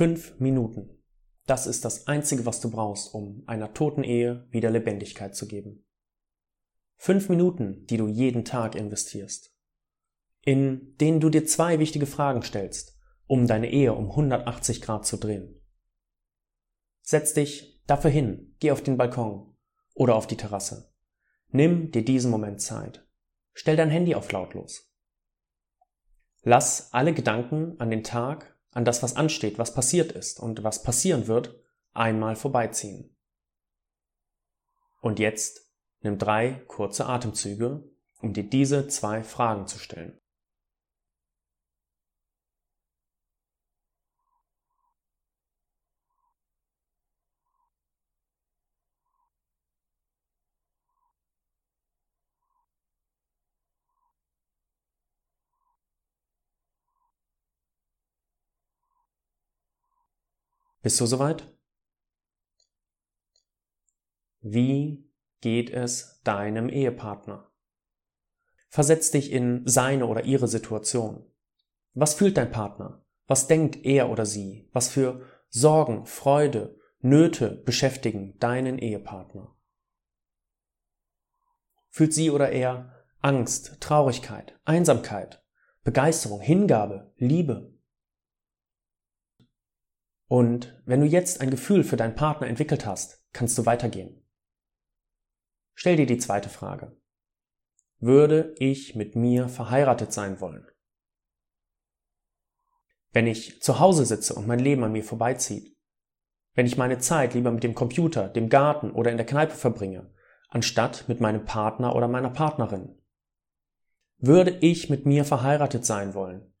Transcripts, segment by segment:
Fünf Minuten. Das ist das Einzige, was du brauchst, um einer toten Ehe wieder Lebendigkeit zu geben. Fünf Minuten, die du jeden Tag investierst, in denen du dir zwei wichtige Fragen stellst, um deine Ehe um 180 Grad zu drehen. Setz dich dafür hin, geh auf den Balkon oder auf die Terrasse. Nimm dir diesen Moment Zeit. Stell dein Handy auf lautlos. Lass alle Gedanken an den Tag an das, was ansteht, was passiert ist und was passieren wird, einmal vorbeiziehen. Und jetzt nimm drei kurze Atemzüge, um dir diese zwei Fragen zu stellen. Bist du soweit? Wie geht es deinem Ehepartner? Versetz dich in seine oder ihre Situation. Was fühlt dein Partner? Was denkt er oder sie? Was für Sorgen, Freude, Nöte beschäftigen deinen Ehepartner? Fühlt sie oder er Angst, Traurigkeit, Einsamkeit, Begeisterung, Hingabe, Liebe? Und wenn du jetzt ein Gefühl für deinen Partner entwickelt hast, kannst du weitergehen. Stell dir die zweite Frage. Würde ich mit mir verheiratet sein wollen? Wenn ich zu Hause sitze und mein Leben an mir vorbeizieht, wenn ich meine Zeit lieber mit dem Computer, dem Garten oder in der Kneipe verbringe, anstatt mit meinem Partner oder meiner Partnerin? Würde ich mit mir verheiratet sein wollen?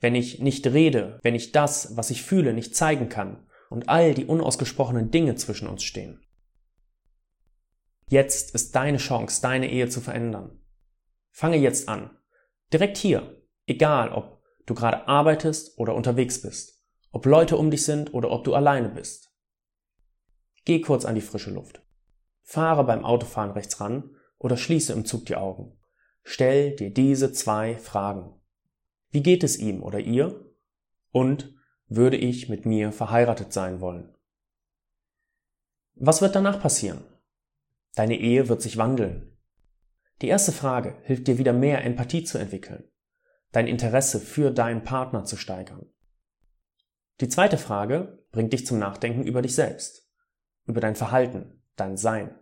Wenn ich nicht rede, wenn ich das, was ich fühle, nicht zeigen kann und all die unausgesprochenen Dinge zwischen uns stehen. Jetzt ist deine Chance, deine Ehe zu verändern. Fange jetzt an. Direkt hier. Egal, ob du gerade arbeitest oder unterwegs bist. Ob Leute um dich sind oder ob du alleine bist. Geh kurz an die frische Luft. Fahre beim Autofahren rechts ran oder schließe im Zug die Augen. Stell dir diese zwei Fragen. Wie geht es ihm oder ihr? Und würde ich mit mir verheiratet sein wollen? Was wird danach passieren? Deine Ehe wird sich wandeln. Die erste Frage hilft dir wieder mehr Empathie zu entwickeln, dein Interesse für deinen Partner zu steigern. Die zweite Frage bringt dich zum Nachdenken über dich selbst, über dein Verhalten, dein Sein.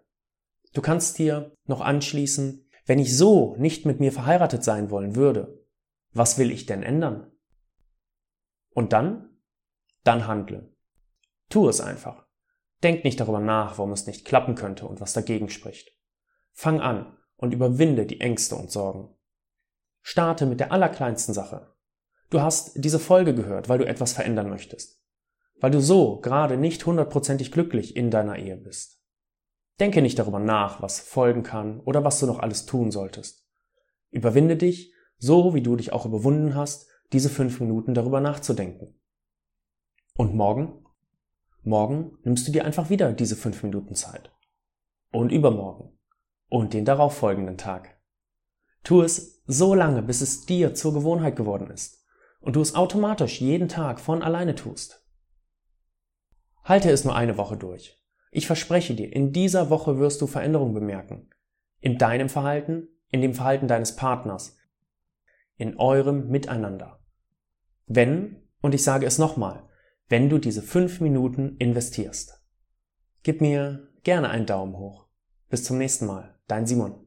Du kannst dir noch anschließen, wenn ich so nicht mit mir verheiratet sein wollen würde, was will ich denn ändern? Und dann? Dann handle. Tu es einfach. Denk nicht darüber nach, warum es nicht klappen könnte und was dagegen spricht. Fang an und überwinde die Ängste und Sorgen. Starte mit der allerkleinsten Sache. Du hast diese Folge gehört, weil du etwas verändern möchtest. Weil du so gerade nicht hundertprozentig glücklich in deiner Ehe bist. Denke nicht darüber nach, was folgen kann oder was du noch alles tun solltest. Überwinde dich so wie du dich auch überwunden hast, diese fünf Minuten darüber nachzudenken. Und morgen? Morgen nimmst du dir einfach wieder diese fünf Minuten Zeit. Und übermorgen. Und den darauffolgenden Tag. Tu es so lange, bis es dir zur Gewohnheit geworden ist. Und du es automatisch jeden Tag von alleine tust. Halte es nur eine Woche durch. Ich verspreche dir, in dieser Woche wirst du Veränderungen bemerken. In deinem Verhalten, in dem Verhalten deines Partners, in eurem Miteinander. Wenn, und ich sage es nochmal, wenn du diese fünf Minuten investierst. Gib mir gerne einen Daumen hoch. Bis zum nächsten Mal. Dein Simon.